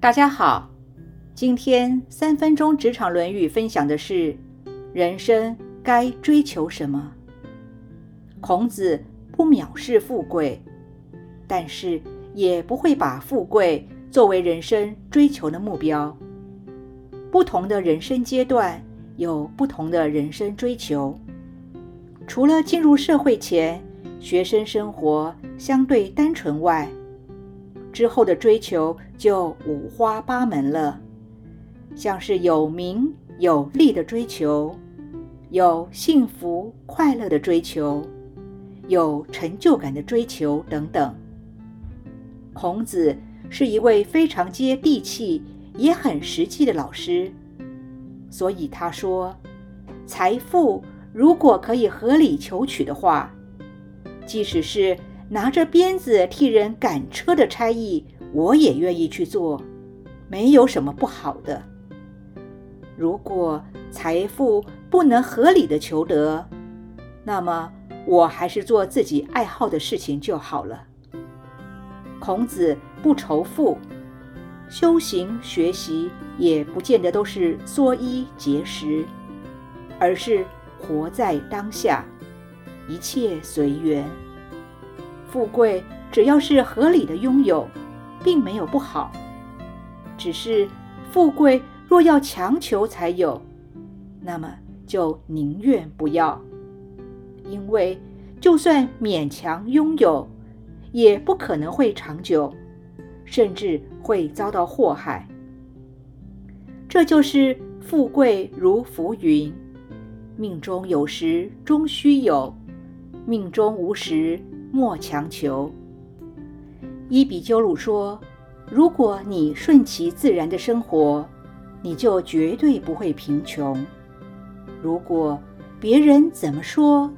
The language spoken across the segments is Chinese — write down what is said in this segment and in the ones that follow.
大家好，今天三分钟职场《论语》分享的是人生该追求什么。孔子不藐视富贵，但是也不会把富贵作为人生追求的目标。不同的人生阶段有不同的人生追求。除了进入社会前，学生生活相对单纯外，之后的追求就五花八门了，像是有名有利的追求，有幸福快乐的追求，有成就感的追求等等。孔子是一位非常接地气也很实际的老师，所以他说：“财富如果可以合理求取的话，即使是……”拿着鞭子替人赶车的差役，我也愿意去做，没有什么不好的。如果财富不能合理的求得，那么我还是做自己爱好的事情就好了。孔子不仇富，修行学习也不见得都是缩衣节食，而是活在当下，一切随缘。富贵只要是合理的拥有，并没有不好。只是富贵若要强求才有，那么就宁愿不要。因为就算勉强拥有，也不可能会长久，甚至会遭到祸害。这就是富贵如浮云，命中有时终须有，命中无时。莫强求。伊比鸠鲁说：“如果你顺其自然的生活，你就绝对不会贫穷；如果别人怎么说，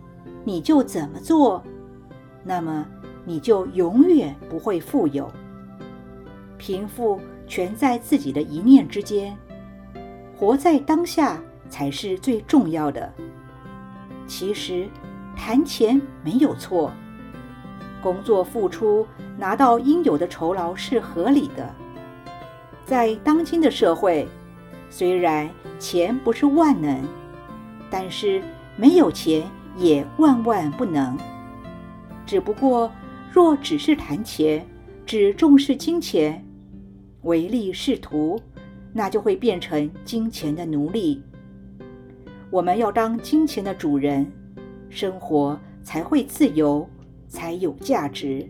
你就怎么做，那么你就永远不会富有。贫富全在自己的一念之间，活在当下才是最重要的。其实，谈钱没有错。”工作付出拿到应有的酬劳是合理的。在当今的社会，虽然钱不是万能，但是没有钱也万万不能。只不过，若只是谈钱，只重视金钱，唯利是图，那就会变成金钱的奴隶。我们要当金钱的主人，生活才会自由。才有价值。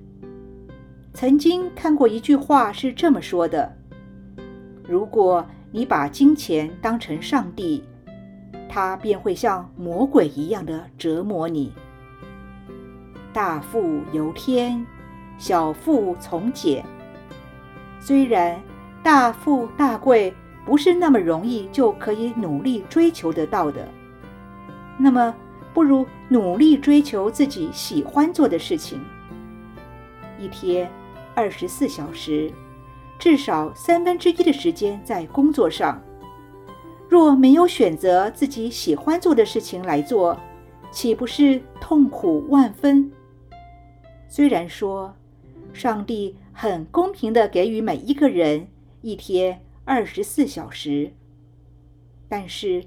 曾经看过一句话是这么说的：“如果你把金钱当成上帝，他便会像魔鬼一样的折磨你。大富由天，小富从俭。虽然大富大贵不是那么容易就可以努力追求得到的，那么。”不如努力追求自己喜欢做的事情。一天二十四小时，至少三分之一的时间在工作上。若没有选择自己喜欢做的事情来做，岂不是痛苦万分？虽然说上帝很公平的给予每一个人一天二十四小时，但是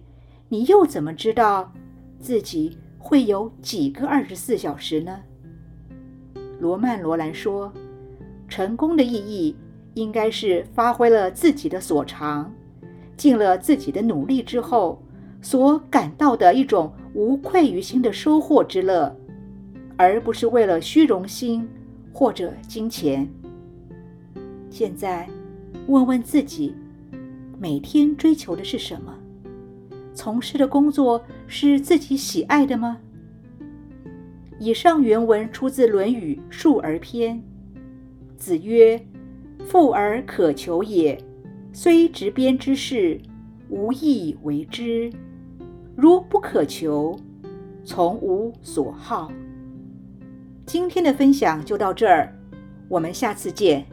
你又怎么知道？自己会有几个二十四小时呢？罗曼·罗兰说：“成功的意义应该是发挥了自己的所长，尽了自己的努力之后所感到的一种无愧于心的收获之乐，而不是为了虚荣心或者金钱。”现在，问问自己，每天追求的是什么？从事的工作是自己喜爱的吗？以上原文出自《论语·述而篇》。子曰：“富而可求也，虽执鞭之事，无益为之。如不可求，从无所好。”今天的分享就到这儿，我们下次见。